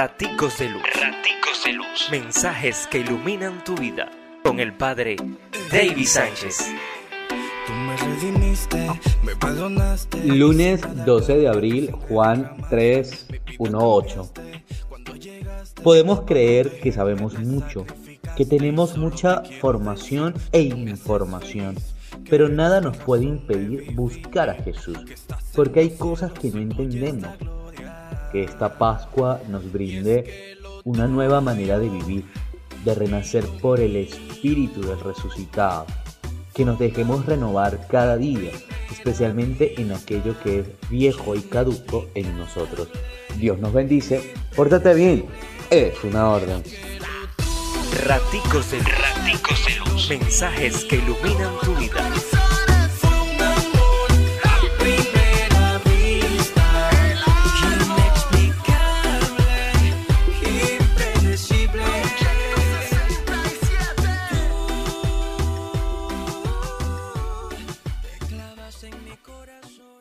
Raticos de Luz. Raticos de Luz. Mensajes que iluminan tu vida. Con el Padre David Sánchez. Lunes 12 de abril, Juan 3, 1, 8. Podemos creer que sabemos mucho, que tenemos mucha formación e información, pero nada nos puede impedir buscar a Jesús, porque hay cosas que no entendemos. Que esta Pascua nos brinde una nueva manera de vivir, de renacer por el Espíritu del resucitado, que nos dejemos renovar cada día, especialmente en aquello que es viejo y caduco en nosotros. Dios nos bendice, pórtate bien, es una orden. Raticos de Raticos de. Mensajes que iluminan tu vida. corazón.